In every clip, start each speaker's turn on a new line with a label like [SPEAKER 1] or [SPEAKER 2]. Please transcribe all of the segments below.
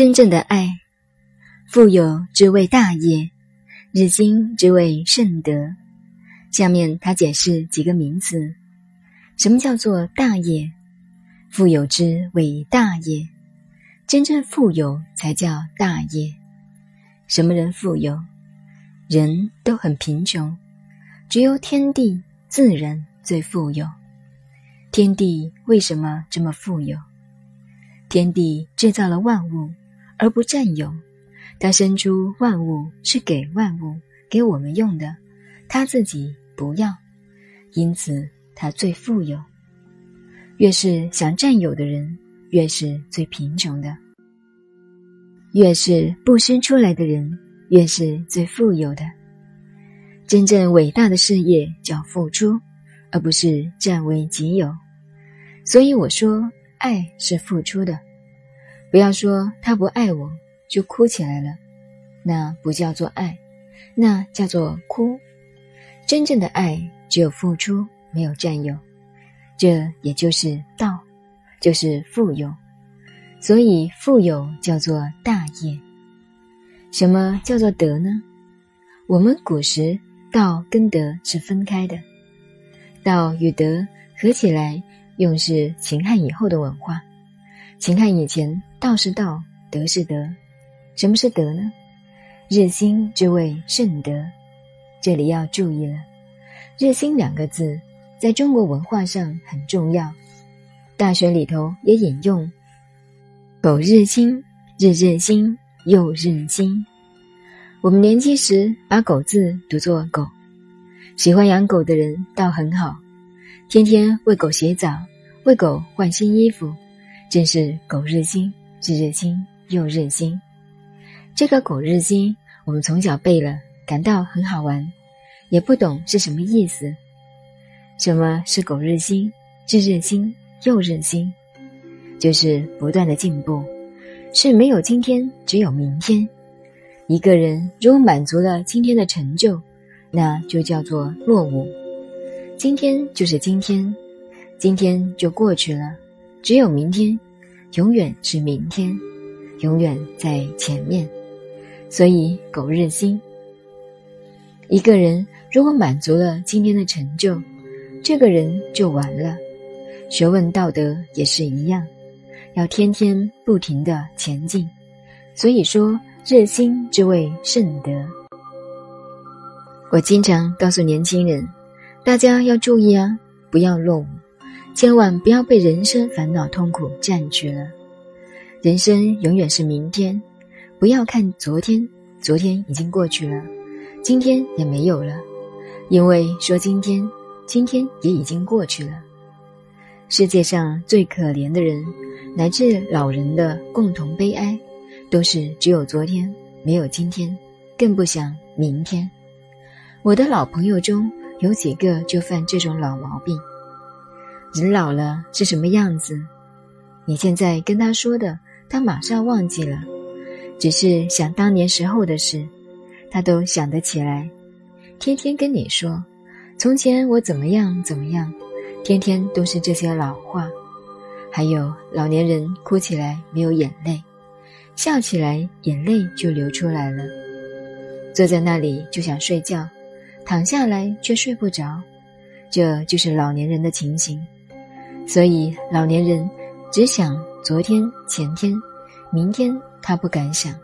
[SPEAKER 1] 真正的爱，富有之谓大业，日新之谓圣德。下面他解释几个名词：什么叫做大业？富有之为大业，真正富有才叫大业。什么人富有？人都很贫穷，只有天地自然最富有。天地为什么这么富有？天地制造了万物。而不占有，他生出万物是给万物给我们用的，他自己不要，因此他最富有。越是想占有的人，越是最贫穷的；越是不生出来的人，越是最富有的。真正伟大的事业叫付出，而不是占为己有。所以我说，爱是付出的。不要说他不爱我，就哭起来了，那不叫做爱，那叫做哭。真正的爱只有付出，没有占有，这也就是道，就是富有。所以富有叫做大业。什么叫做德呢？我们古时道跟德是分开的，道与德合起来用是秦汉以后的文化。请看以前。道是道，德是德。什么是德呢？日新之谓圣德。这里要注意了，“日新”两个字在中国文化上很重要。大学里头也引用“狗日新，日日新，又日新”。我们年轻时把“狗”字读作“狗”，喜欢养狗的人倒很好，天天为狗洗澡，为狗换新衣服，真是“狗日新”。日日新，又日新。这个“狗日新”，我们从小背了，感到很好玩，也不懂是什么意思。什么是“狗日新”？日日新，又日新，就是不断的进步，是没有今天，只有明天。一个人如果满足了今天的成就，那就叫做落伍。今天就是今天，今天就过去了，只有明天。永远是明天，永远在前面，所以苟日新。一个人如果满足了今天的成就，这个人就完了。学问道德也是一样，要天天不停的前进。所以说，日新之谓甚德。我经常告诉年轻人，大家要注意啊，不要落伍。千万不要被人生烦恼痛苦占据了。人生永远是明天，不要看昨天，昨天已经过去了，今天也没有了。因为说今天，今天也已经过去了。世界上最可怜的人，乃至老人的共同悲哀，都是只有昨天，没有今天，更不想明天。我的老朋友中有几个就犯这种老毛病。人老了是什么样子？你现在跟他说的，他马上忘记了；只是想当年时候的事，他都想得起来。天天跟你说：“从前我怎么样怎么样。”天天都是这些老话。还有老年人哭起来没有眼泪，笑起来眼泪就流出来了。坐在那里就想睡觉，躺下来却睡不着，这就是老年人的情形。所以，老年人只想昨天、前天、明天，他不敢想。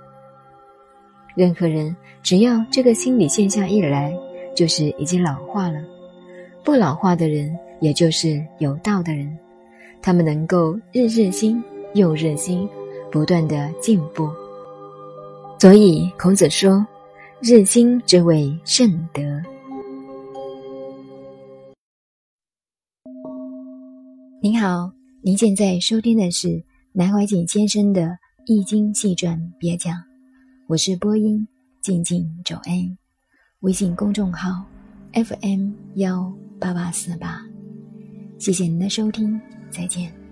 [SPEAKER 1] 任何人只要这个心理现象一来，就是已经老化了。不老化的人，也就是有道的人，他们能够日日新，又日新，不断的进步。所以，孔子说：“日新之谓圣德。”您好，您现在收听的是南怀瑾先生的《易经细传别讲》，我是播音静静走恩，微信公众号 FM 幺八八四八，谢谢您的收听，再见。